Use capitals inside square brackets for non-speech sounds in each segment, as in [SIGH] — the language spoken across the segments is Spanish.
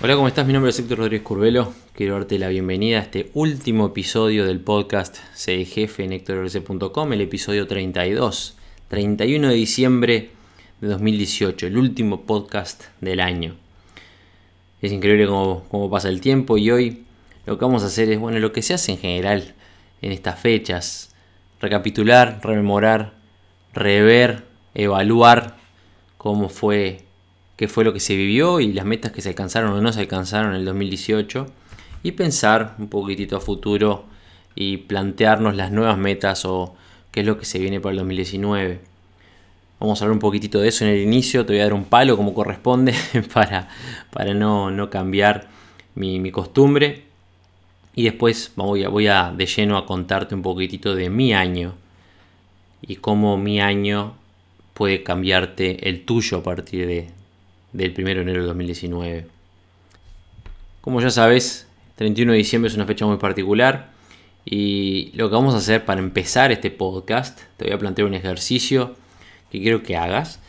Hola, ¿cómo estás? Mi nombre es Héctor Rodríguez Curvelo. Quiero darte la bienvenida a este último episodio del podcast Sé jefe en HectorRC.com, el episodio 32, 31 de diciembre de 2018, el último podcast del año. Es increíble cómo, cómo pasa el tiempo y hoy lo que vamos a hacer es, bueno, lo que se hace en general en estas fechas, recapitular, rememorar, rever, evaluar cómo fue, qué fue lo que se vivió y las metas que se alcanzaron o no se alcanzaron en el 2018 y pensar un poquitito a futuro y plantearnos las nuevas metas o qué es lo que se viene para el 2019. Vamos a hablar un poquitito de eso en el inicio, te voy a dar un palo como corresponde [LAUGHS] para, para no, no cambiar mi, costumbre. Y después voy a, voy a de lleno a contarte un poquitito de mi año y cómo mi año puede cambiarte el tuyo a partir de, del 1 de enero de 2019. Como ya sabes, 31 de diciembre es una fecha muy particular y lo que vamos a hacer para empezar este podcast, te voy a plantear un ejercicio que quiero que hagas.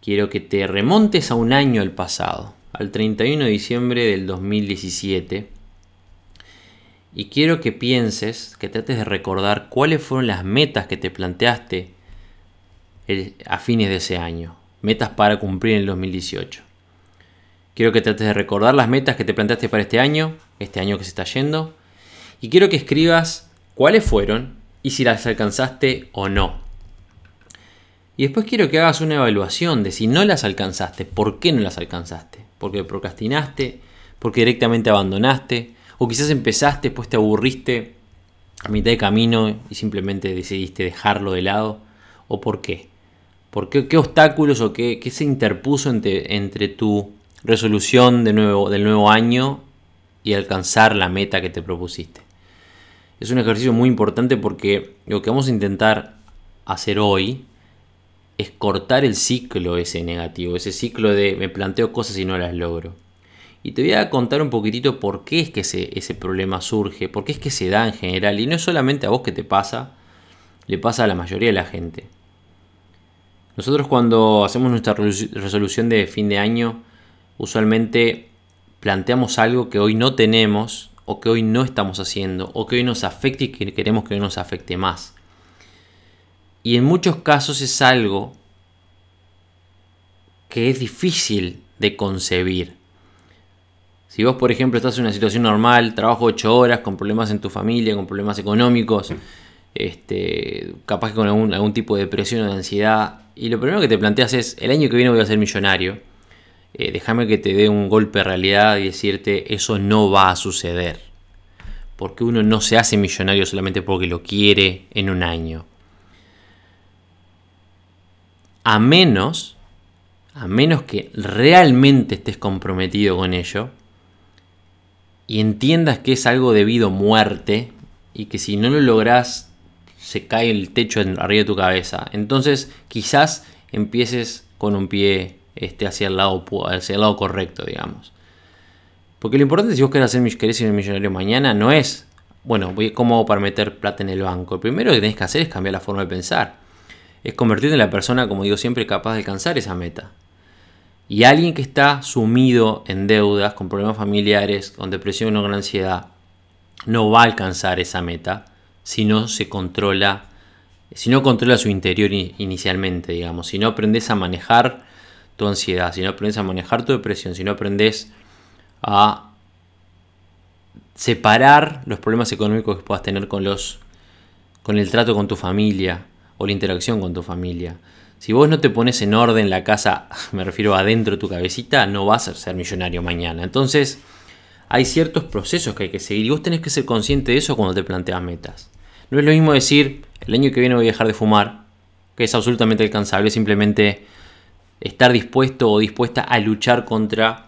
Quiero que te remontes a un año al pasado, al 31 de diciembre del 2017. Y quiero que pienses, que trates de recordar cuáles fueron las metas que te planteaste a fines de ese año. Metas para cumplir en el 2018. Quiero que trates de recordar las metas que te planteaste para este año, este año que se está yendo. Y quiero que escribas cuáles fueron y si las alcanzaste o no. Y después quiero que hagas una evaluación de si no las alcanzaste, por qué no las alcanzaste. Porque procrastinaste, porque directamente abandonaste, o quizás empezaste, pues te aburriste a mitad de camino y simplemente decidiste dejarlo de lado, o por qué. ¿Por qué, obstáculos o qué, qué se interpuso entre, entre, tu resolución de nuevo, del nuevo año y alcanzar la meta que te propusiste? Es un ejercicio muy importante porque lo que vamos a intentar hacer hoy es cortar el ciclo ese negativo, ese ciclo de me planteo cosas y no las logro. Y te voy a contar un poquitito por qué es que ese, ese problema surge, por qué es que se da en general. Y no es solamente a vos que te pasa, le pasa a la mayoría de la gente. Nosotros cuando hacemos nuestra resolución de fin de año, usualmente planteamos algo que hoy no tenemos o que hoy no estamos haciendo o que hoy nos afecte y que queremos que hoy nos afecte más. Y en muchos casos es algo que es difícil de concebir. Si vos, por ejemplo, estás en una situación normal, trabajo 8 horas, con problemas en tu familia, con problemas económicos, este, capaz que con algún, algún tipo de depresión o de ansiedad, y lo primero que te planteas es, el año que viene voy a ser millonario, eh, déjame que te dé un golpe de realidad y decirte, eso no va a suceder. Porque uno no se hace millonario solamente porque lo quiere en un año. A menos, a menos que realmente estés comprometido con ello y entiendas que es algo debido a muerte y que si no lo logras se cae el techo arriba de tu cabeza. Entonces quizás empieces con un pie este, hacia, el lado, hacia el correcto, digamos. Porque lo importante si vos querés, hacer, querés ser millonario mañana no es, bueno, ¿cómo hago para meter plata en el banco? Lo primero que tenés que hacer es cambiar la forma de pensar es convertirte en la persona, como digo siempre, capaz de alcanzar esa meta. Y alguien que está sumido en deudas, con problemas familiares, con depresión o con ansiedad, no va a alcanzar esa meta si no se controla, si no controla su interior inicialmente, digamos, si no aprendes a manejar tu ansiedad, si no aprendes a manejar tu depresión, si no aprendes a separar los problemas económicos que puedas tener con los con el trato con tu familia, o la interacción con tu familia. Si vos no te pones en orden la casa, [LAUGHS] me refiero adentro de tu cabecita, no vas a ser millonario mañana. Entonces, hay ciertos procesos que hay que seguir y vos tenés que ser consciente de eso cuando te planteas metas. No es lo mismo decir, el año que viene voy a dejar de fumar, que es absolutamente alcanzable, simplemente estar dispuesto o dispuesta a luchar contra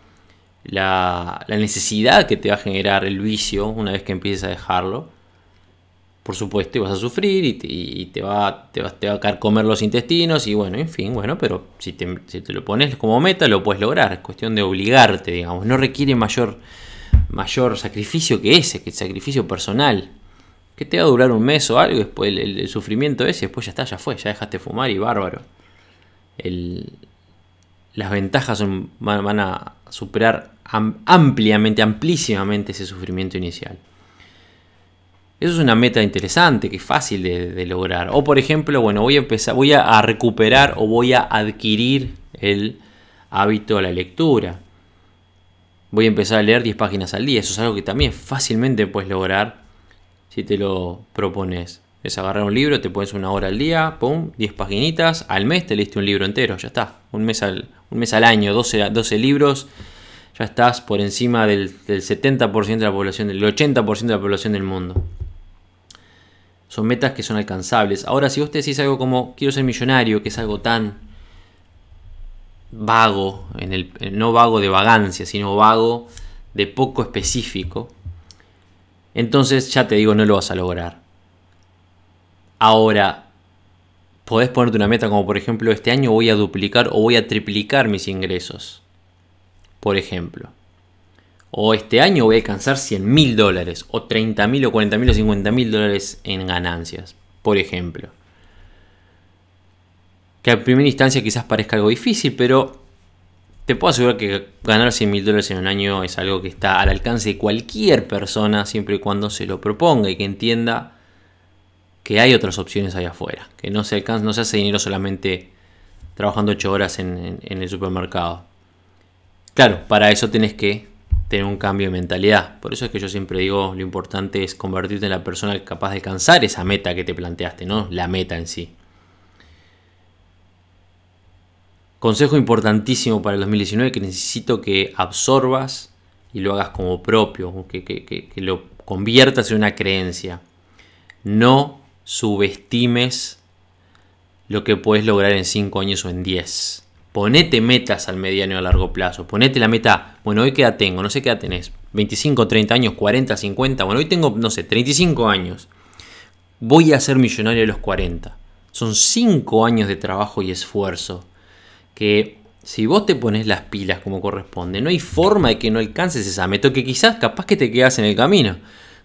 la, necesidad que te va a generar el vicio una vez que empieces a dejarlo. por supuesto, y vas a sufrir y te, va, te, te va a comer los intestinos y bueno, en fin, bueno, pero si te, si te lo pones como meta lo puedes lograr, es cuestión de obligarte, digamos, no requiere mayor, mayor sacrificio que ese, que el sacrificio personal, que te va a durar un mes o algo, después el, sufrimiento ese, después ya está, ya fue, ya dejaste fumar y bárbaro. las ventajas van, a superar ampliamente, amplísimamente ese sufrimiento inicial. Eso es una meta interesante, que es fácil de, lograr. O por ejemplo, bueno, voy a empezar, voy a, recuperar o voy a adquirir el hábito a la lectura. Voy a empezar a leer 10 páginas al día. Eso es algo que también fácilmente puedes lograr si te lo propones. Es agarrar un libro, te pones una hora al día, pum, 10 paginitas, al mes te leíste un libro entero, ya está. Un mes al, un mes al año, 12, 12 libros, ya estás por encima del, del 70% de la población, del 80% de la población del mundo. Son metas que son alcanzables. Ahora, si vos te decís algo como quiero ser millonario, que es algo tan vago, en el, no vago de vagancia, sino vago de poco específico, entonces ya te digo, no lo vas a lograr. Ahora, podés ponerte una meta como por ejemplo, este año voy a duplicar o voy a triplicar mis ingresos. Por ejemplo o este año voy a alcanzar 100 mil dólares, o 30 mil, o 40 mil, o 50 mil dólares en ganancias, por ejemplo. Que a primera instancia quizás parezca algo difícil, pero te puedo asegurar que ganar 100 mil dólares en un año es algo que está al alcance de cualquier persona, siempre y cuando se lo proponga y que entienda que hay otras opciones allá afuera, que no se, alcanza, hace dinero solamente trabajando 8 horas en el supermercado. Claro, para eso tenés que tener un cambio de mentalidad. Por eso es que yo siempre digo, lo importante es convertirte en la persona capaz de alcanzar esa meta que te planteaste, ¿no? La meta en sí. Consejo importantísimo para el 2019 que necesito que absorbas y lo hagas como propio, que, lo conviertas en una creencia. No subestimes lo que puedes lograr en 5 años o en 10. Ponete metas al mediano y a largo plazo. Ponete la meta, bueno, hoy qué edad tengo, no sé qué edad tenés. 25, 30 años, 40, 50. Bueno, hoy tengo, no sé, 35 años. Voy a ser millonario a los 40. Son 5 años de trabajo y esfuerzo. Que si vos te pones las pilas como corresponde, no hay forma de que no alcances esa meta. Que quizás capaz que te quedas en el camino.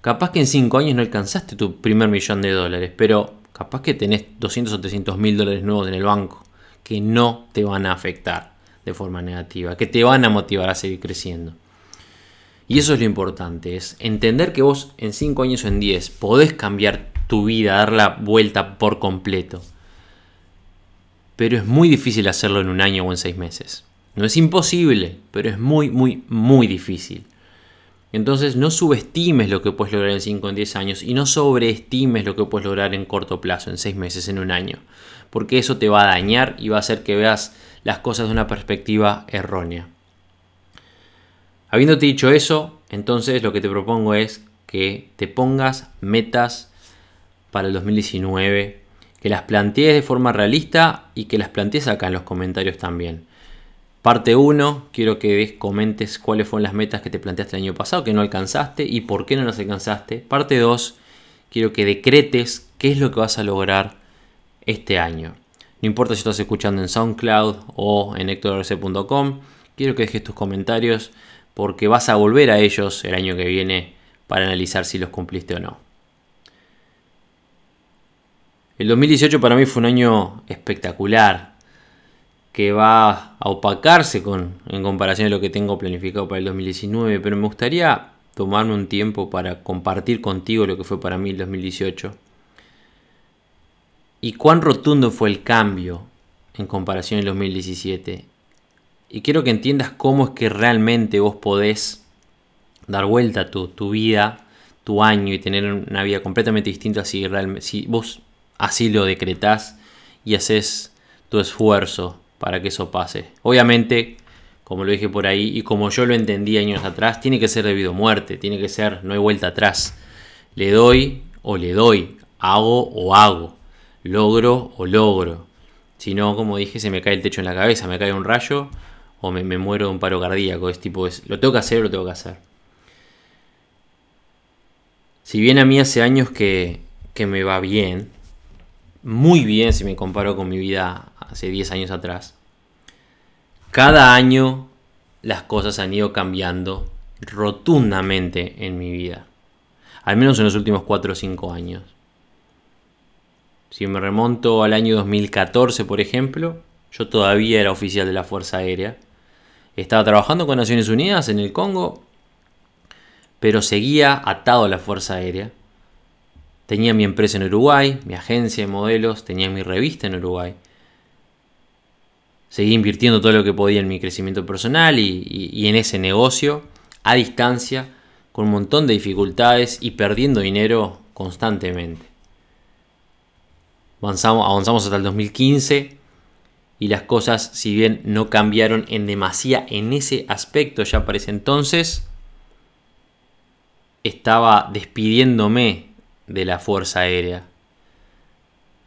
Capaz que en 5 años no alcanzaste tu primer millón de dólares. Pero capaz que tenés 200 o 300 mil dólares nuevos en el banco que no te van a afectar de forma negativa, que te van a motivar a seguir creciendo. Y eso es lo importante, es entender que vos en 5 años o en 10 podés cambiar tu vida, dar la vuelta por completo. Pero es muy difícil hacerlo en un año o en 6 meses. No es imposible, pero es muy, muy, muy difícil. Entonces no subestimes lo que puedes lograr en 5 o en 10 años y no sobreestimes lo que puedes lograr en corto plazo, en 6 meses, en un año porque eso te va a dañar y va a hacer que veas las cosas de una perspectiva errónea. Habiéndote dicho eso, entonces lo que te propongo es que te pongas metas para el 2019, que las plantees de forma realista y que las plantees acá en los comentarios también. Parte 1, quiero que comentes cuáles fueron las metas que te planteaste el año pasado, que no alcanzaste y por qué no las alcanzaste. Parte 2, quiero que decretes qué es lo que vas a lograr este año. No importa si estás escuchando en SoundCloud o en hectorrc.com, quiero que dejes tus comentarios porque vas a volver a ellos el año que viene para analizar si los cumpliste o no. El 2018 para mí fue un año espectacular que va a opacarse con, en comparación a lo que tengo planificado para el 2019, pero me gustaría tomarme un tiempo para compartir contigo lo que fue para mí el 2018 y cuán rotundo fue el cambio en comparación al 2017. Y quiero que entiendas cómo es que realmente vos podés dar vuelta tu, tu vida, tu año y tener una vida completamente distinta si, realmente, si vos así lo decretás y haces tu esfuerzo para que eso pase. Obviamente, como lo dije por ahí y como yo lo entendí años atrás, tiene que ser debido a muerte, tiene que ser, no hay vuelta atrás. Le doy o le doy, hago o hago logro o logro. Si no, como dije, se me cae el techo en la cabeza, me cae un rayo o me, muero de un paro cardíaco. Es tipo, es, lo tengo que hacer, lo tengo que hacer. Si bien a mí hace años que, que me va bien, muy bien si me comparo con mi vida hace 10 años atrás. Cada año las cosas han ido cambiando rotundamente en mi vida. Al menos en los últimos 4 o 5 años. Si me remonto al año 2014, por ejemplo, yo todavía era oficial de la Fuerza Aérea. Estaba trabajando con Naciones Unidas en el Congo, pero seguía atado a la Fuerza Aérea. Tenía mi empresa en Uruguay, mi agencia de modelos, tenía mi revista en Uruguay. Seguí invirtiendo todo lo que podía en mi crecimiento personal y, en ese negocio, a distancia, con un montón de dificultades y perdiendo dinero constantemente. Avanzamos, avanzamos hasta el 2015 y las cosas, si bien no cambiaron en demasía en ese aspecto ya para ese entonces, estaba despidiéndome de la Fuerza Aérea.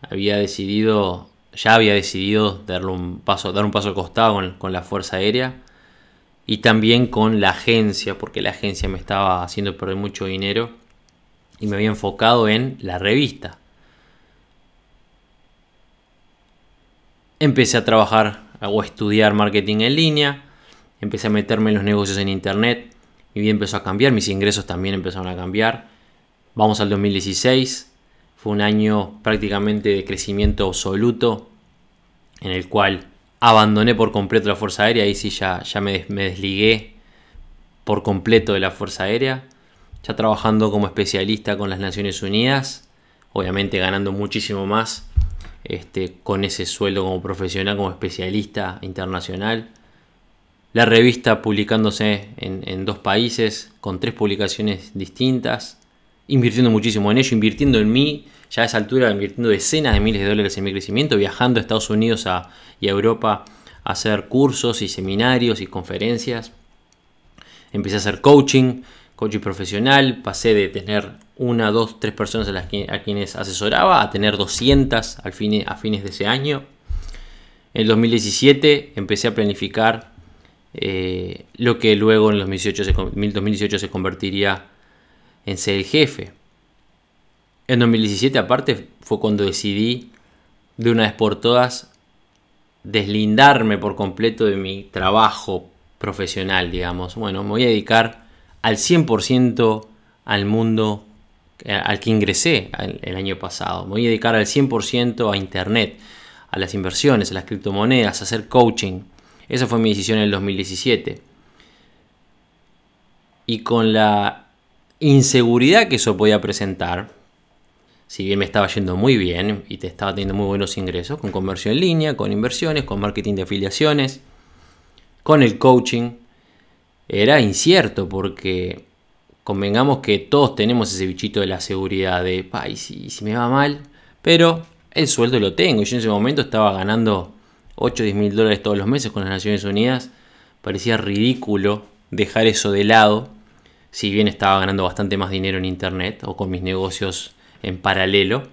Había decidido, ya había decidido darle un paso, dar un paso al costado con, con la Fuerza Aérea y también con la agencia, porque la agencia me estaba haciendo perder mucho dinero y me había enfocado en la revista. empecé a trabajar o a estudiar marketing en línea, empecé a meterme en los negocios en internet, mi vida empezó a cambiar, mis ingresos también empezaron a cambiar. Vamos al 2016, fue un año prácticamente de crecimiento absoluto, en el cual abandoné por completo la Fuerza Aérea, ahí sí ya, me desligué por completo de la Fuerza Aérea, ya trabajando como especialista con las Naciones Unidas, obviamente ganando muchísimo más este, con ese sueldo como profesional, como especialista internacional. La revista publicándose en, dos países, con tres publicaciones distintas, invirtiendo muchísimo en ello, invirtiendo en mí, ya a esa altura invirtiendo decenas de miles de dólares en mi crecimiento, viajando a Estados Unidos y a Europa a hacer cursos y seminarios y conferencias. Empecé a hacer coaching, coaching profesional, pasé de tener una, dos, tres personas a, las a quienes asesoraba a tener 200 al fin, a fines de ese año. En el 2017 empecé a planificar eh, lo que luego en 2018 se, 2018 se convertiría en ser el jefe. En 2017 aparte fue cuando decidí de una vez por todas deslindarme por completo de mi trabajo profesional, digamos. Bueno, me voy a dedicar al 100% al mundo eh, al que ingresé el año pasado. Me voy a dedicar al 100% a Internet, a las inversiones, a las criptomonedas, a hacer coaching. Esa fue mi decisión en el 2017. Y con la inseguridad que eso podía presentar, si bien me estaba yendo muy bien y te estaba teniendo muy buenos ingresos, con comercio en línea, con inversiones, con marketing de afiliaciones, con el coaching, era incierto porque convengamos que todos tenemos ese bichito de la seguridad de, ay, si, si me va mal, pero el sueldo lo tengo. Yo en ese momento estaba ganando 8 o 10 mil dólares todos los meses con las Naciones Unidas. Parecía ridículo dejar eso de lado, si bien estaba ganando bastante más dinero en internet o con mis negocios en paralelo.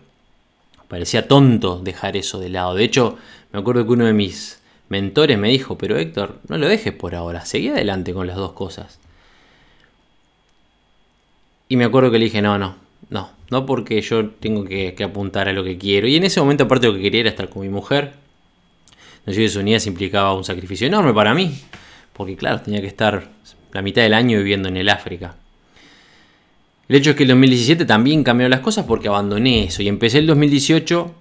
Parecía tonto dejar eso de lado. De hecho, me acuerdo que uno de mis mentores me dijo, pero Héctor, no lo dejes por ahora, seguí adelante con las dos cosas. Y me acuerdo que le dije, no, no, no, no porque yo tengo que, apuntar a lo que quiero. Y en ese momento aparte lo que quería era estar con mi mujer. Naciones Unidas implicaba un sacrificio enorme para mí, porque claro, tenía que estar la mitad del año viviendo en el África. El hecho es que el 2017 también cambiaron las cosas porque abandoné eso y empecé el 2018,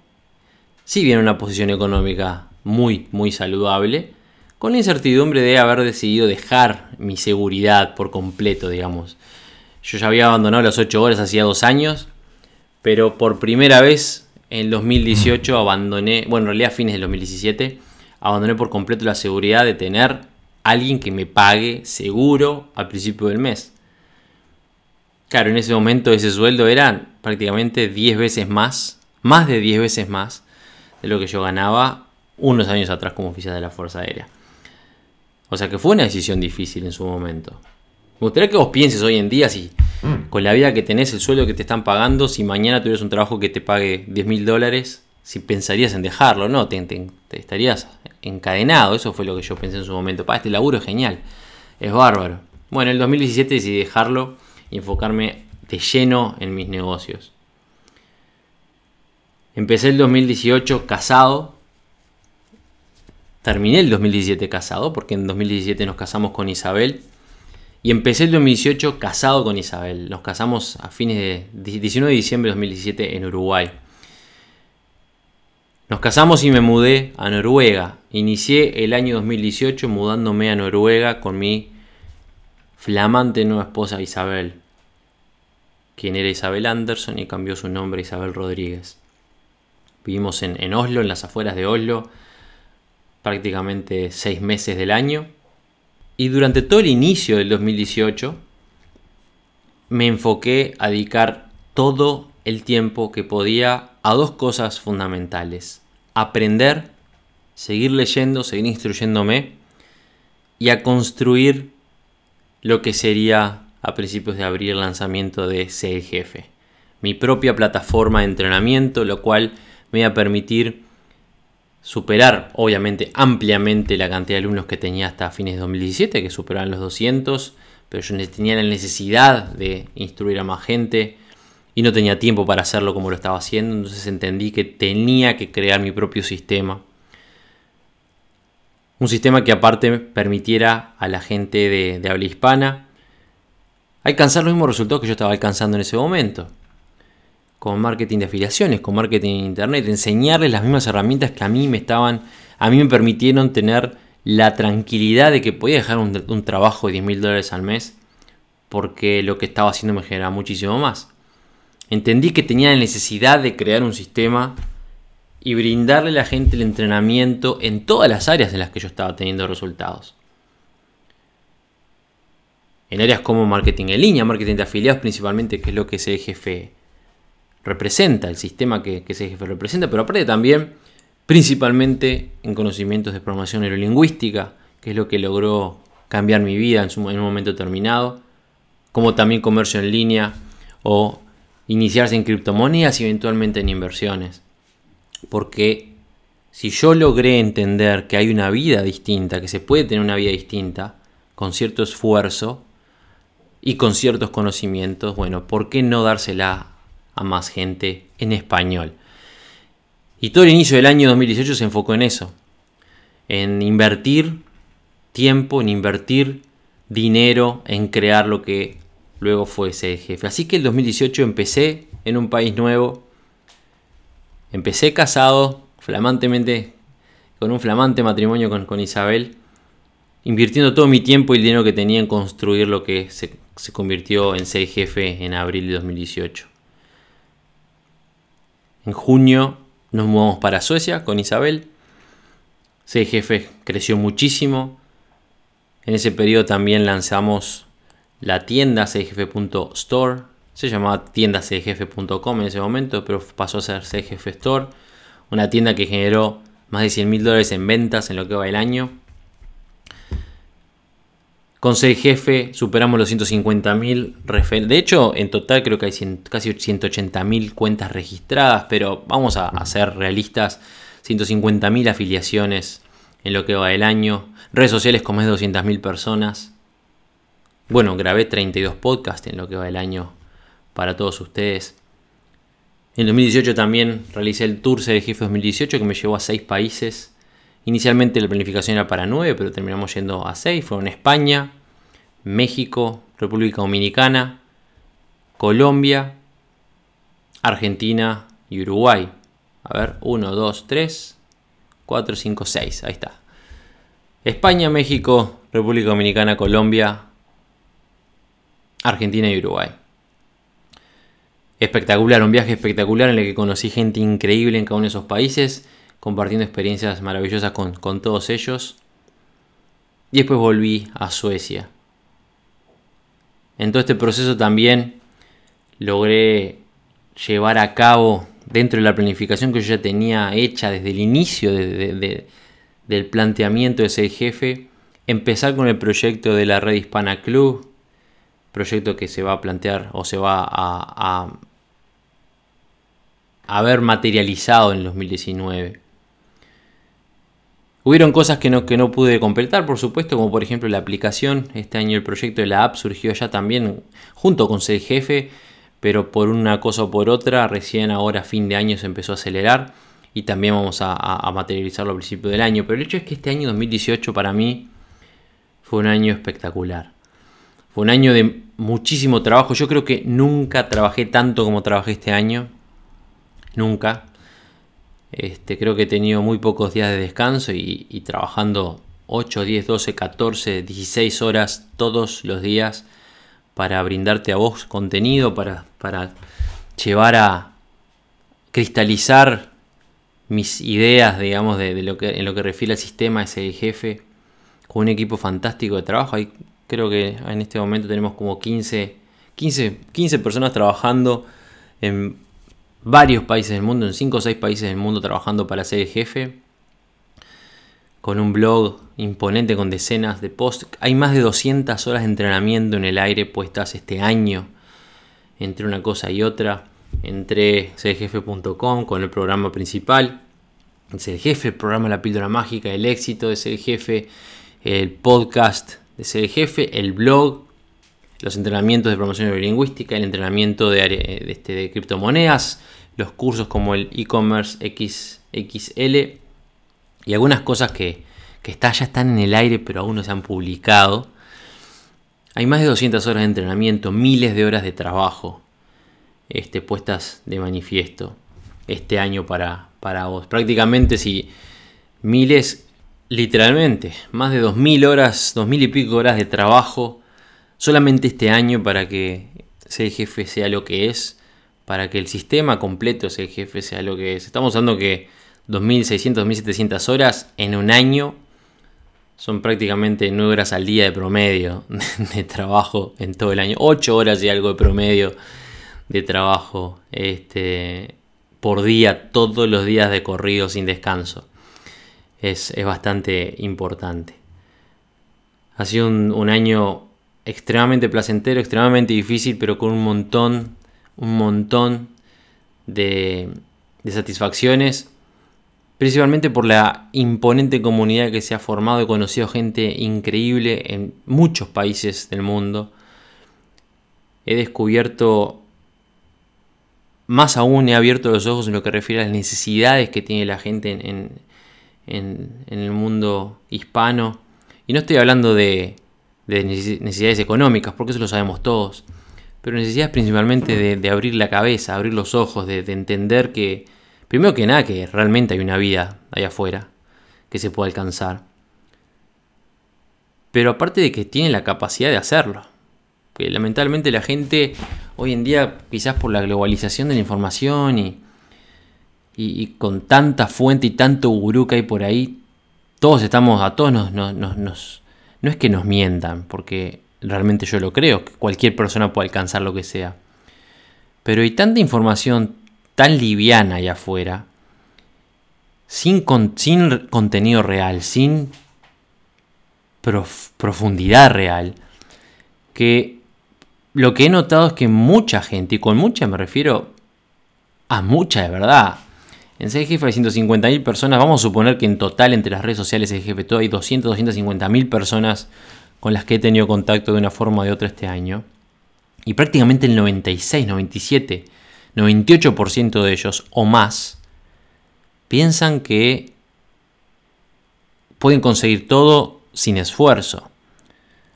sí bien en una posición económica muy, muy saludable, con la incertidumbre de haber decidido dejar mi seguridad por completo, digamos. Yo ya había abandonado las 8 horas hacía dos años, pero por primera vez en 2018 abandoné, bueno, en realidad a fines del 2017, abandoné por completo la seguridad de tener alguien que me pague seguro al principio del mes. Claro, en ese momento ese sueldo era prácticamente 10 veces más, más de 10 veces más de lo que yo ganaba unos años atrás como oficial de la Fuerza Aérea. O sea que fue una decisión difícil en su momento. Me gustaría que vos pienses hoy en día si mm. con la vida que tenés, el sueldo que te están pagando, si mañana tuvieras un trabajo que te pague 10 mil dólares, si pensarías en dejarlo, ¿no? Te, estarías encadenado. Eso fue lo que yo pensé en su momento. Pa, este laburo es genial. Es bárbaro. Bueno, en el 2017 decidí dejarlo y enfocarme de lleno en mis negocios. Empecé el 2018 casado. Terminé el 2017 casado, porque en 2017 nos casamos con Isabel. Y empecé el 2018 casado con Isabel. Nos casamos a fines de 19 de diciembre de 2017 en Uruguay. Nos casamos y me mudé a Noruega. Inicié el año 2018 mudándome a Noruega con mi flamante nueva esposa Isabel, quien era Isabel Anderson y cambió su nombre a Isabel Rodríguez. Vivimos en, en Oslo, en las afueras de Oslo, prácticamente seis meses del año y durante todo el inicio del 2018 me enfoqué a dedicar todo el tiempo que podía a dos cosas fundamentales. Aprender, seguir leyendo, seguir instruyéndome y a construir lo que sería a principios de abril el lanzamiento de Ser Jefe. Mi propia plataforma de entrenamiento, lo cual me iba a permitir superar obviamente ampliamente la cantidad de alumnos que tenía hasta fines de 2017, que superaban los 200, pero yo tenía la necesidad de instruir a más gente y no tenía tiempo para hacerlo como lo estaba haciendo, entonces entendí que tenía que crear mi propio sistema. Un sistema que aparte permitiera a la gente de, habla hispana alcanzar los mismos resultados que yo estaba alcanzando en ese momento con marketing de afiliaciones, con marketing en internet, enseñarles las mismas herramientas que a mí me estaban, a mí me permitieron tener la tranquilidad de que podía dejar un, trabajo de 10 mil dólares al mes porque lo que estaba haciendo me generaba muchísimo más. Entendí que tenía la necesidad de crear un sistema y brindarle a la gente el entrenamiento en todas las áreas en las que yo estaba teniendo resultados. En áreas como marketing en línea, marketing de afiliados principalmente, que es lo que ese jefe representa, el sistema que, ese jefe representa, pero aparte también principalmente en conocimientos de programación neurolingüística, que es lo que logró cambiar mi vida en, un momento determinado, como también comercio en línea o iniciarse en criptomonedas y eventualmente en inversiones. Porque si yo logré entender que hay una vida distinta, que se puede tener una vida distinta, con cierto esfuerzo y con ciertos conocimientos, bueno, ¿por qué no dársela a más gente en español. Y todo el inicio del año 2018 se enfocó en eso, en invertir tiempo, en invertir dinero, en crear lo que luego fue ese jefe. Así que el 2018 empecé en un país nuevo, empecé casado, flamantemente, con un flamante matrimonio con, Isabel, invirtiendo todo mi tiempo y el dinero que tenía en construir lo que se, se convirtió en ser jefe en abril de 2018. En junio nos mudamos para Suecia con Isabel. jefe creció muchísimo. En ese periodo también lanzamos la tienda cgf.store. Se llamaba tienda cgf.com en ese momento, pero pasó a ser CGF Store. Una tienda que generó más de 100 mil dólares en ventas en lo que va el año. Con jefe superamos los 150.000 De hecho, en total creo que hay casi 180.000 cuentas registradas, pero vamos a, ser realistas. 150.000 afiliaciones en lo que va el año. Redes sociales con más de 200.000 personas. Bueno, grabé 32 podcasts en lo que va el año para todos ustedes. En 2018 también realicé el Tour de Jefe 2018 que me llevó a 6 países Inicialmente la planificación era para 9, pero terminamos yendo a 6. Fueron España, México, República Dominicana, Colombia, Argentina y Uruguay. A ver, 1, 2, 3, 4, 5, 6. Ahí está. España, México, República Dominicana, Colombia, Argentina y Uruguay. Espectacular, un viaje espectacular en el que conocí gente increíble en cada uno de esos países compartiendo experiencias maravillosas con, todos ellos. Y después volví a Suecia. En todo este proceso también logré llevar a cabo dentro de la planificación que yo ya tenía hecha desde el inicio del planteamiento de ese jefe, empezar con el proyecto de la Red Hispana Club, proyecto que se va a plantear o se va a, a, a ver materializado en el 2019. Hubieron cosas que no, que no pude completar, por supuesto, como por ejemplo la aplicación. Este año el proyecto de la app surgió ya también junto con ser jefe, pero por una cosa o por otra, recién ahora, fin de año, se empezó a acelerar y también vamos a, a materializarlo al principio del año. Pero el hecho es que este año 2018 para mí fue un año espectacular. Fue un año de muchísimo trabajo. Yo creo que nunca trabajé tanto como trabajé este año. Nunca. Este, creo que he tenido muy pocos días de descanso y, trabajando 8, 10, 12, 14, 16 horas todos los días para brindarte a vos contenido, para, para llevar a cristalizar mis ideas, digamos, de, lo que, en lo que refiere al sistema, ese jefe, con un equipo fantástico de trabajo. Hay, creo que en este momento tenemos como 15, 15, 15 personas trabajando en varios países del mundo, en 5 o 6 países del mundo trabajando para ser el jefe con un blog imponente con decenas de posts. Hay más de 200 horas de entrenamiento en el aire puestas este año entre una cosa y otra. Entré serjefe.com con el programa principal. Ser jefe, el programa La Píldora Mágica, el éxito de ser jefe, el podcast de ser jefe, el blog, los entrenamientos de promoción lingüística, el entrenamiento de, de, este, de criptomonedas, los cursos como el e-commerce XXL y algunas cosas que, está, ya están en el aire pero aún no se han publicado. Hay más de 200 horas de entrenamiento, miles de horas de trabajo este, puestas de manifiesto este año para, para vos. Prácticamente si miles, literalmente, más de 2.000 horas, 2.000 y pico horas de trabajo solamente este año para que ser jefe sea lo que es, para que el sistema completo ser jefe sea lo que es. Estamos hablando que 2.600, 2.700 horas en un año. Son prácticamente 9 horas al día de promedio [LAUGHS] de trabajo en todo el año. 8 horas y algo de promedio de trabajo este, por día, todos los días de corrido sin descanso. Es, bastante importante. Ha sido un, año extremadamente placentero, extremadamente difícil, pero con un montón, un montón de, de satisfacciones principalmente por la imponente comunidad que se ha formado. He conocido gente increíble en muchos países del mundo. He descubierto, más aún he abierto los ojos en lo que refiere a las necesidades que tiene la gente en, el mundo hispano. Y no estoy hablando de, necesidades económicas, porque eso lo sabemos todos. Pero necesidades principalmente de, abrir la cabeza, abrir los ojos, de entender que Primero que nada, que realmente hay una vida ahí afuera que se puede alcanzar. Pero aparte de que tiene la capacidad de hacerlo. Que lamentablemente la gente hoy en día, quizás por la globalización de la información y, y, con tanta fuente y tanto gurú que hay por ahí, todos estamos, a todos nos, no es que nos mientan, porque realmente yo lo creo, que cualquier persona puede alcanzar lo que sea. Pero hay tanta información tan liviana allá afuera, sin, sin contenido real, sin profundidad real, que lo que he notado es que mucha gente, y con mucha me refiero a mucha de verdad, en CGF hay 150.000 personas, vamos a suponer que en total entre las redes sociales de todo hay 200, 250.000 personas con las que he tenido contacto de una forma o de otra este año. Y prácticamente el 96, 97 98% de ellos o más piensan que pueden conseguir todo sin esfuerzo.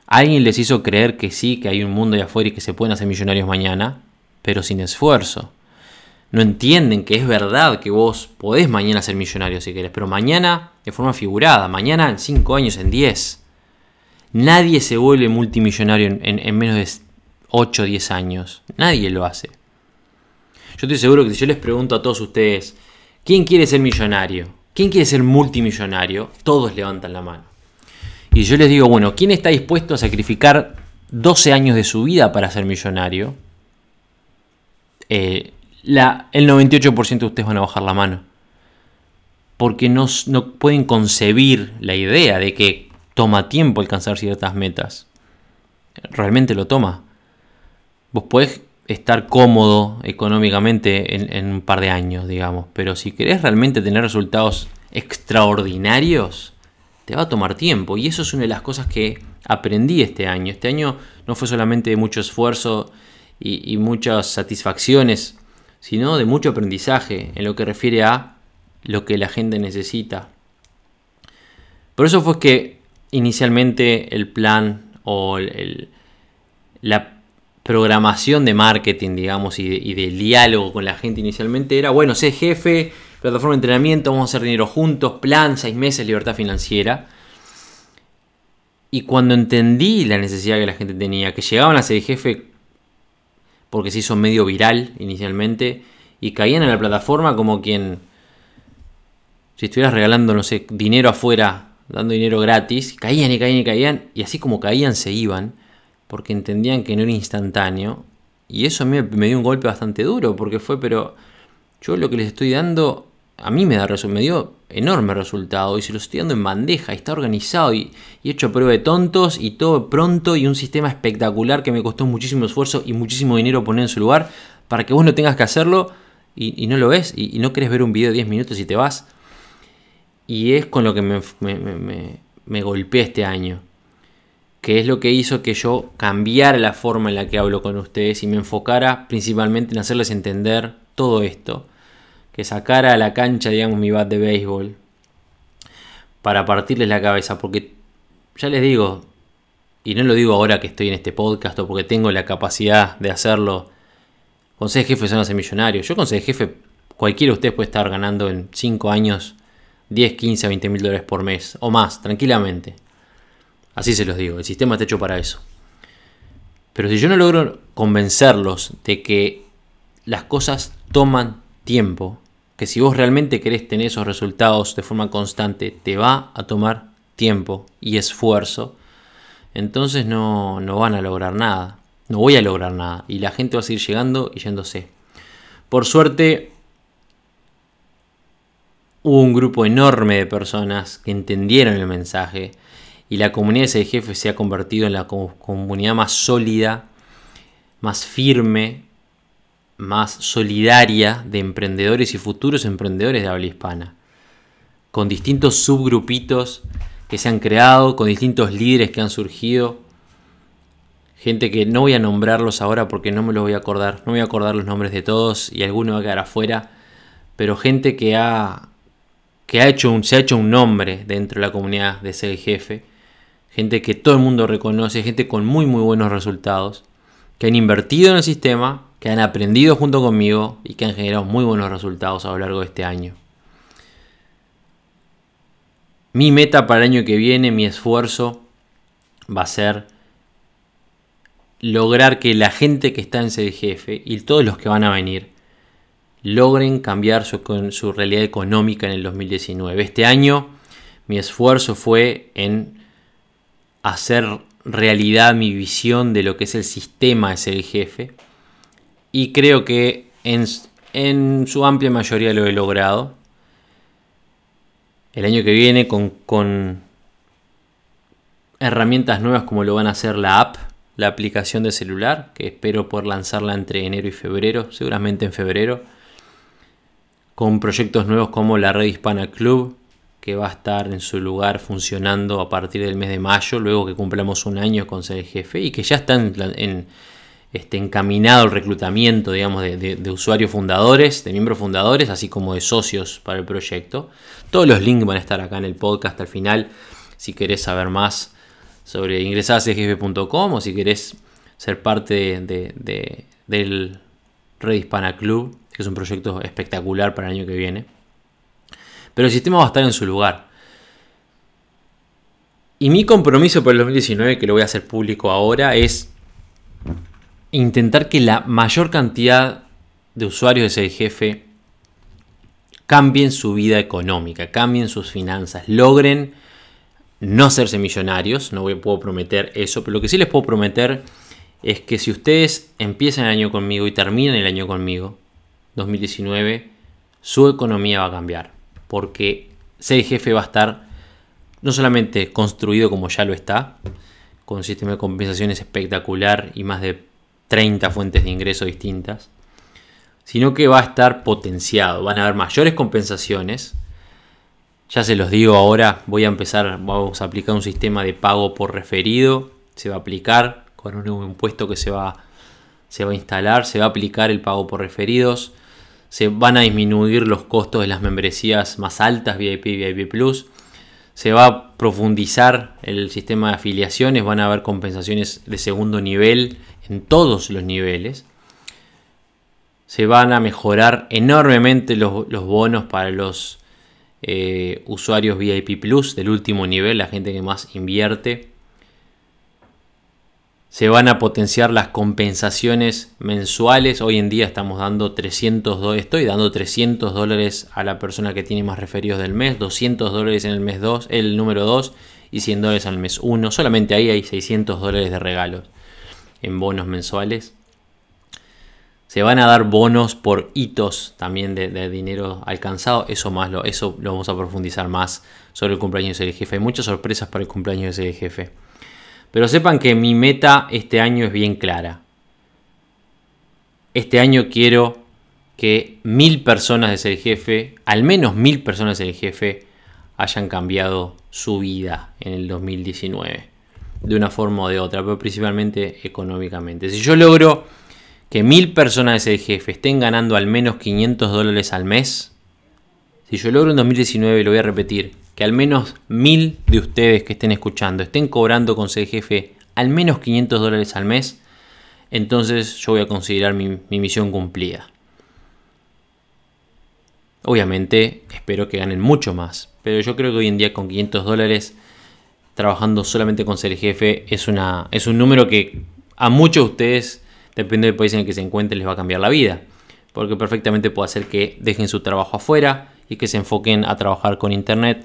Alguien les hizo creer que sí, que hay un mundo allá afuera y que se pueden hacer millonarios mañana, pero sin esfuerzo. No entienden que es verdad que vos podés mañana ser millonario si querés, pero mañana de forma figurada, mañana en 5 años, en 10. Nadie se vuelve multimillonario en, en menos de 8 o 10 años. Nadie lo hace. Yo estoy seguro que si yo les pregunto a todos ustedes, ¿quién quiere ser millonario? ¿Quién quiere ser multimillonario? Todos levantan la mano. Y yo les digo, bueno, ¿quién está dispuesto a sacrificar 12 años de su vida para ser millonario? Eh, la, el 98% de ustedes van a bajar la mano. Porque no, no pueden concebir la idea de que toma tiempo alcanzar ciertas metas. Realmente lo toma. Vos podés estar cómodo económicamente en, un par de años, digamos. Pero si querés realmente tener resultados extraordinarios, te va a tomar tiempo. Y eso es una de las cosas que aprendí este año. Este año no fue solamente mucho esfuerzo y, muchas satisfacciones, sino de mucho aprendizaje en lo que refiere a lo que la gente necesita. Por eso fue que inicialmente el plan o la programación de marketing, digamos, y, y del diálogo con la gente inicialmente era, bueno, sé jefe, plataforma de entrenamiento, vamos a hacer dinero juntos, plan, seis meses, libertad financiera. Y cuando entendí la necesidad que la gente tenía, que llegaban a ser jefe porque se hizo medio viral inicialmente, y caían en la plataforma como quien, si estuvieras regalando, no sé, dinero afuera, dando dinero gratis, caían y caían y caían, y así como caían se iban, porque entendían que no era instantáneo, y eso a mí me dio un golpe bastante duro, porque fue, pero yo lo que les estoy dando a mí me, da, me dio enorme resultado y se lo estoy dando en bandeja y está organizado y, he hecho prueba de tontos y todo pronto y un sistema espectacular que me costó muchísimo esfuerzo y muchísimo dinero poner en su lugar para que vos no tengas que hacerlo y, no lo ves y, no querés ver un video de 10 minutos y te vas. Y es con lo que me, me, me golpeé este año que es lo que hizo que yo cambiara la forma en la que hablo con ustedes y me enfocara principalmente en hacerles entender todo esto que sacara a la cancha, digamos, mi bat de béisbol para partirles la cabeza, porque ya les digo, y no lo digo ahora que estoy en este podcast o porque tengo la capacidad de hacerlo, con ser jefe son ser millonario. Yo con ser jefe, cualquiera de ustedes puede estar ganando en 5 años 10, 15, 20 mil dólares por mes o más, tranquilamente. Así se los digo, el sistema está hecho para eso. Pero si yo no logro convencerlos de que las cosas toman tiempo, que si vos realmente querés tener esos resultados de forma constante, te va a tomar tiempo y esfuerzo, entonces no, no van a lograr nada. No voy a lograr nada. Y la gente va a seguir llegando y yéndose. Por suerte, hubo un grupo enorme de personas que entendieron el mensaje y la comunidad de jefe se ha convertido en la comunidad más sólida, más firme más solidaria de emprendedores y futuros emprendedores de habla hispana, con distintos subgrupitos que se han creado, con distintos líderes que han surgido, gente que no voy a nombrarlos ahora porque no me los voy a acordar, no voy a acordar los nombres de todos y alguno va a quedar afuera, pero gente que ha, que ha hecho un, se ha hecho un nombre dentro de la comunidad de ser jefe, gente que todo el mundo reconoce, gente con muy muy buenos resultados, que han invertido en el sistema, que han aprendido junto conmigo y que han generado muy buenos resultados a lo largo de este año. Mi meta para el año que viene, mi esfuerzo, va a ser lograr que la gente que está en jefe y todos los que van a venir logren cambiar su, realidad económica en el 2019. Este año mi esfuerzo fue en hacer realidad mi visión de lo que es el sistema de jefe y creo que en, su amplia mayoría lo he logrado. El año que viene con, herramientas nuevas como lo van a hacer la app, la aplicación de celular, que espero poder lanzarla entre enero y febrero, seguramente en febrero, con proyectos nuevos como la Red Hispana Club, que va a estar en su lugar funcionando a partir del mes de mayo, luego que cumplamos un año con ser jefe, y que ya está en, este, encaminado el reclutamiento, digamos, de, usuarios fundadores, de miembros fundadores, así como de socios para el proyecto. Todos los links van a estar acá en el podcast al final. Si querés saber más sobre ingresar a cgf.com o si querés ser parte de, del Red Hispana Club, que es un proyecto espectacular para el año que viene. Pero el sistema va a estar en su lugar. Y mi compromiso para el 2019, que lo voy a hacer público ahora, es intentar que la mayor cantidad de usuarios de ese jefe cambien su vida económica, cambien sus finanzas, logren no hacerse millonarios, no puedo prometer eso, pero lo que sí les puedo prometer es que si ustedes empiezan el año conmigo y terminan el año conmigo, 2019, su economía va a cambiar, porque ser jefe va a estar no solamente construido como ya lo está, con un sistema de compensaciones espectacular y más de 30 fuentes de ingreso distintas, sino que va a estar potenciado, van a haber mayores compensaciones. Ya se los digo ahora, voy a empezar, vamos a aplicar un sistema de pago por referido, se va a aplicar con un nuevo impuesto que se va, se va a instalar, se va a aplicar el pago por referidos, se van a disminuir los costos de las membresías más altas, VIP y VIP Plus, se va a profundizar el sistema de afiliaciones, van a haber compensaciones de segundo nivel en todos los niveles. Se van a mejorar enormemente los, bonos para los eh, usuarios VIP Plus del último nivel, la gente que más invierte se van a potenciar las compensaciones mensuales. Hoy en día estamos dando 300 dólares, estoy dando 300 dólares a la persona que tiene más referidos del mes, 200 dólares en el mes 2, el número 2 y 100 dólares al mes 1. Solamente ahí hay 600 dólares de regalos en bonos mensuales. Se van a dar bonos por hitos también de, dinero alcanzado. Eso más lo, eso lo vamos a profundizar más sobre el cumpleaños del jefe. Hay muchas sorpresas para el cumpleaños del jefe. Pero sepan que mi meta este año es bien clara. Este año quiero que mil personas de ser jefe, al menos mil personas de ser jefe, hayan cambiado su vida en el 2019. De una forma o de otra, pero principalmente económicamente. Si yo logro que mil personas de jefe estén ganando al menos 500 dólares al mes, si yo logro en 2019, lo voy a repetir, que al menos mil de ustedes que estén escuchando estén cobrando con jefe al menos 500 dólares al mes, entonces yo voy a considerar mi, misión cumplida. Obviamente espero que ganen mucho más, pero yo creo que hoy en día con 500 dólares trabajando solamente con ser jefe es, una, es un número que a muchos de ustedes, depende del país en el que se encuentren, les va a cambiar la vida. Porque perfectamente puede hacer que dejen su trabajo afuera y que se enfoquen a trabajar con internet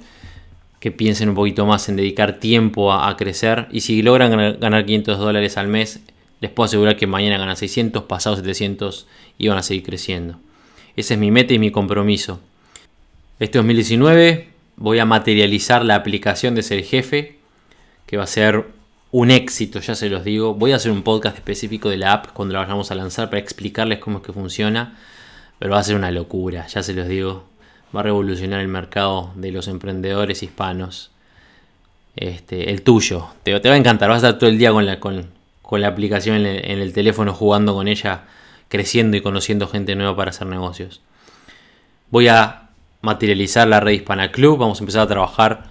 que piensen un poquito más en dedicar tiempo a, crecer. Y si logran ganar, 500 dólares al mes, les puedo asegurar que mañana ganan 600, pasados 700 y van a seguir creciendo. Ese es mi meta y mi compromiso. Este 2019 voy a materializar la aplicación de ser jefe, que va a ser un éxito, ya se los digo. Voy a hacer un podcast específico de la app cuando la vayamos a lanzar para explicarles cómo es que funciona. Pero va a ser una locura, ya se los digo va a revolucionar el mercado de los emprendedores hispanos. Este, el tuyo. Te, va a encantar. Vas a estar todo el día con la, con, la aplicación en el, en el, teléfono jugando con ella, creciendo y conociendo gente nueva para hacer negocios. Voy a materializar la red Hispana Club. Vamos a empezar a trabajar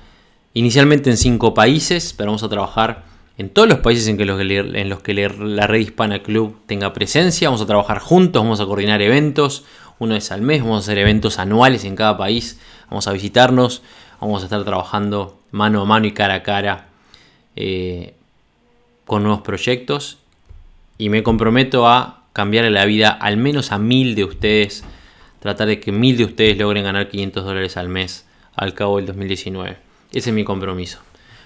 inicialmente en cinco países, pero vamos a trabajar en todos los países en, los, que la red Hispana Club tenga presencia. Vamos a trabajar juntos, vamos a coordinar eventos una vez al mes, vamos a hacer eventos anuales en cada país, vamos a visitarnos, vamos a estar trabajando mano a mano y cara a cara eh, con nuevos proyectos y me comprometo a cambiar la vida al menos a mil de ustedes, tratar de que mil de ustedes logren ganar 500 dólares al mes al cabo del 2019. Ese es mi compromiso.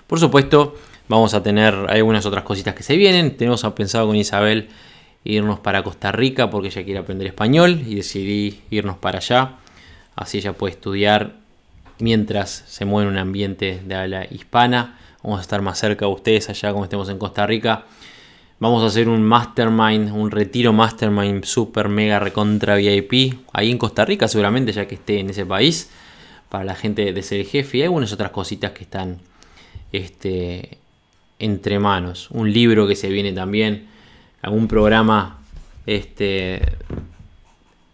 Por supuesto, vamos a tener algunas otras cositas que se vienen. Tenemos pensado con Isabel irnos para Costa Rica porque ella quiere aprender español y decidí irnos para allá. Así ella puede estudiar mientras se mueve en un ambiente de habla hispana. Vamos a estar más cerca de ustedes allá como estemos en Costa Rica. Vamos a hacer un mastermind, un retiro mastermind super mega recontra VIP ahí en Costa Rica seguramente ya que esté en ese país para la gente de ser jefe y algunas otras cositas que están este, entre manos. Un libro que se viene también algún programa este,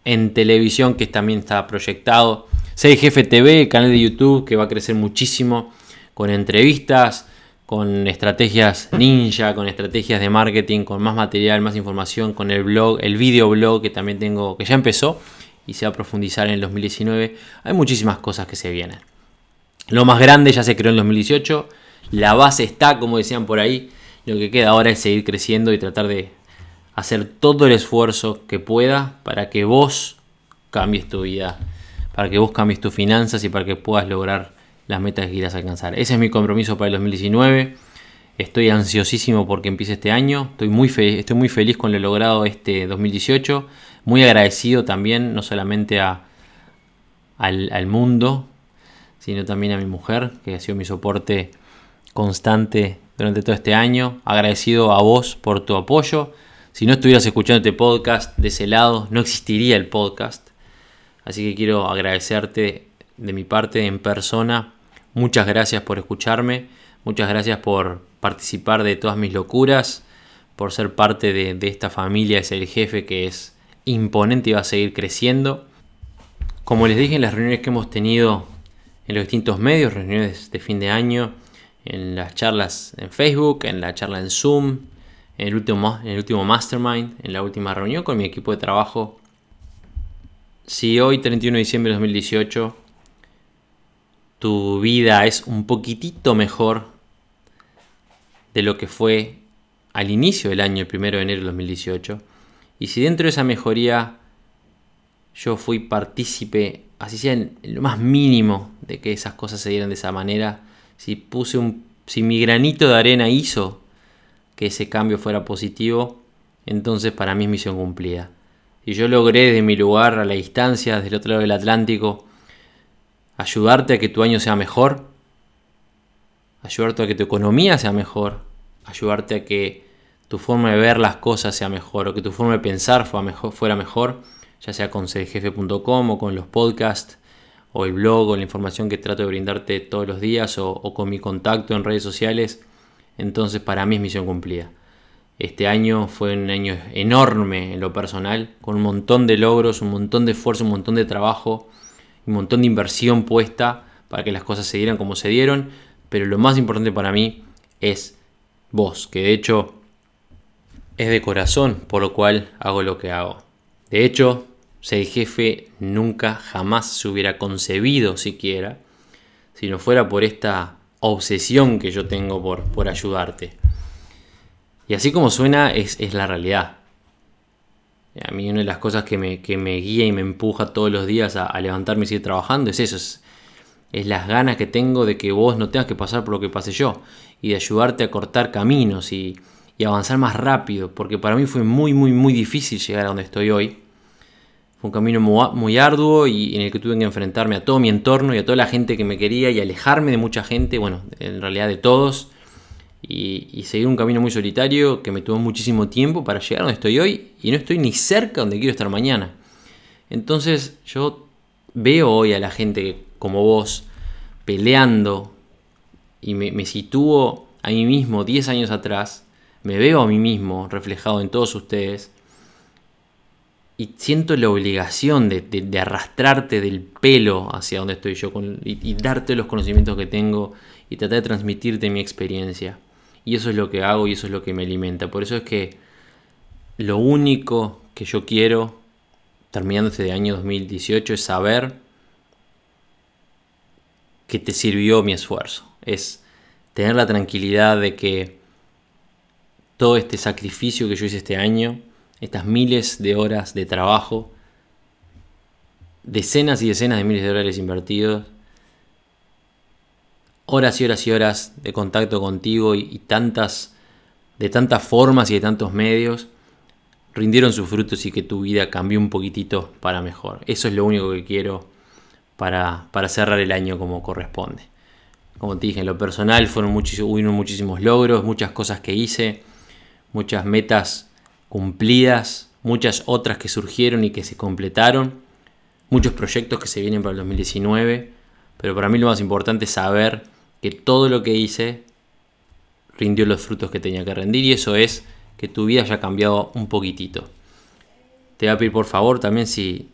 en televisión que también está proyectado. Sei Jefe TV, canal de YouTube que va a crecer muchísimo con entrevistas, con estrategias ninja, con estrategias de marketing, con más material, más información, con el blog, el videoblog que también tengo, que ya empezó y se va a profundizar en el 2019. Hay muchísimas cosas que se vienen. Lo más grande ya se creó en 2018, la base está, como decían por ahí, lo que queda ahora es seguir creciendo y tratar de hacer todo el esfuerzo que pueda para que vos cambies tu vida, para que vos cambies tus finanzas y para que puedas lograr las metas que quieras alcanzar. Ese es mi compromiso para el 2019. Estoy ansiosísimo porque empiece este año. Estoy muy, estoy muy feliz con lo logrado este 2018. Muy agradecido también, no solamente a, al, mundo, sino también a mi mujer, que ha sido mi soporte constante durante todo este año. Agradecido a vos por tu apoyo si no estuvieras escuchando este podcast de ese lado, no existiría el podcast. Así que quiero agradecerte de mi parte en persona. Muchas gracias por escucharme. Muchas gracias por participar de todas mis locuras. por ser parte de, de esta familia, es el jefe que es imponente y va a seguir creciendo. Como les dije en las reuniones que hemos tenido en los distintos medios, reuniones de fin de año, en las charlas en Facebook, en la charla en Zoom, en el último, en el último Mastermind, en la última reunión con mi equipo de trabajo. Si hoy, 31 de diciembre de 2018, tu vida es un poquitito mejor de lo que fue al inicio del año, el 1 de enero de 2018, y si dentro de esa mejoría yo fui partícipe, así sea en lo más mínimo, de que esas cosas se dieran de esa manera, si puse un, si mi granito de arena hizo que ese cambio fuera positivo, entonces para mí es misión cumplida. Si yo logré de mi lugar a la distancia, del otro lado del Atlántico, ayudarte a que tu año sea mejor, ayudarte a que tu economía sea mejor, ayudarte a que tu forma de ver las cosas sea mejor o que tu forma de pensar fuera mejor, ya sea con cdgf.com o con los podcasts o el blog o la información que trato de brindarte todos los días o, o con mi contacto en redes sociales, entonces para mí es misión cumplida. Este año fue un año enorme en lo personal, con un montón de logros, un montón de esfuerzo, un montón de trabajo, un montón de inversión puesta para que las cosas se dieran como se dieron, pero lo más importante para mí es vos, que de hecho es de corazón por lo cual hago lo que hago. De hecho, ser jefe nunca jamás se hubiera concebido siquiera si no fuera por esta obsesión que yo tengo por, por ayudarte. Y así como suena es, es la realidad. A mí una de las cosas que me, que me guía y me empuja todos los días a, levantarme y seguir trabajando es eso, es, las ganas que tengo de que vos no tengas que pasar por lo que pasé yo y de ayudarte a cortar caminos y, y avanzar más rápido, porque para mí fue muy, muy, muy difícil llegar a donde estoy hoy. Fue un camino muy, arduo y en el que tuve que enfrentarme a todo mi entorno y a toda la gente que me quería y alejarme de mucha gente, bueno, en realidad de todos, y, seguir un camino muy solitario que me tomó muchísimo tiempo para llegar a donde estoy hoy y no estoy ni cerca donde quiero estar mañana. Entonces yo veo hoy a la gente como vos peleando y me, me sitúo a mí mismo 10 años atrás, me veo a mí mismo reflejado en todos ustedes y siento la obligación de, arrastrarte del pelo hacia donde estoy yo y, darte los conocimientos que tengo y tratar de transmitirte mi experiencia. Y eso es lo que hago y eso es lo que me alimenta. Por eso es que lo único que yo quiero, terminando este año 2018, es saber que te sirvió mi esfuerzo. Es tener la tranquilidad de que todo este sacrificio que yo hice este año estas miles de horas de trabajo, decenas y decenas de miles de dólares invertidos, horas y horas y horas de contacto contigo y, tantas, de tantas formas y de tantos medios, rindieron sus frutos y que tu vida cambió un poquitito para mejor. Eso es lo único que quiero para, para cerrar el año como corresponde. Como te dije, en lo personal fueron muchísimos, muchísimos logros, muchas cosas que hice, muchas metas cumplidas, muchas otras que surgieron y que se completaron, muchos proyectos que se vienen para el 2019, pero para mí lo más importante es saber que todo lo que hice rindió los frutos que tenía que rendir y eso es que tu vida haya cambiado un poquitito. Te voy a pedir por favor también si,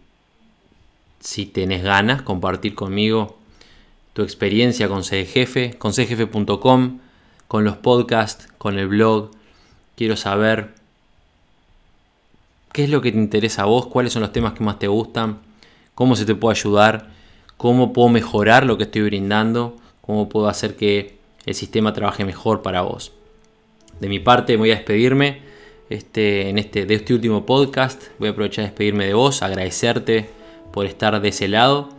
si tenés ganas compartir conmigo tu experiencia con CDGF, con cdgf.com, con los podcasts, con el blog. Quiero saber qué es lo que te interesa a vos, cuáles son los temas que más te gustan, cómo se te puede ayudar, cómo puedo mejorar lo que estoy brindando, cómo puedo hacer que el sistema trabaje mejor para vos. De mi parte voy a despedirme este, en este, de este último podcast. Voy a aprovechar de despedirme de vos, agradecerte por estar de ese lado,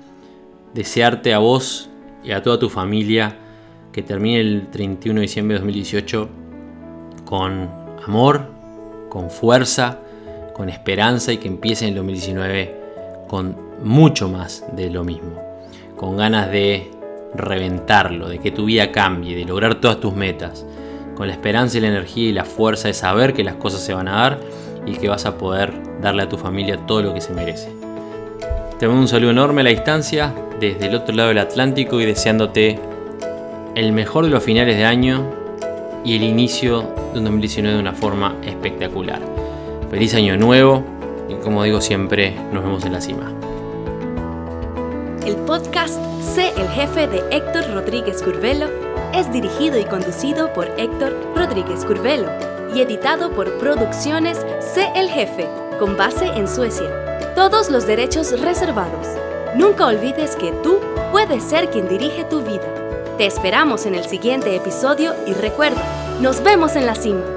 desearte a vos y a toda tu familia que termine el 31 de diciembre de 2018 con amor, con fuerza con esperanza y que empiece en el 2019 con mucho más de lo mismo. Con ganas de reventarlo, de que tu vida cambie, de lograr todas tus metas. Con la esperanza y la energía y la fuerza de saber que las cosas se van a dar y que vas a poder darle a tu familia todo lo que se merece. Te mando un saludo enorme a la distancia, desde el otro lado del Atlántico y deseándote el mejor de los finales de año y el inicio de un 2019 de una forma espectacular. Feliz año nuevo y como digo siempre, nos vemos en la cima. El podcast Sé el jefe de Héctor Rodríguez Curvelo es dirigido y conducido por Héctor Rodríguez Curvelo y editado por Producciones Sé el jefe, con base en Suecia. Todos los derechos reservados. Nunca olvides que tú puedes ser quien dirige tu vida. Te esperamos en el siguiente episodio y recuerda, nos vemos en la cima.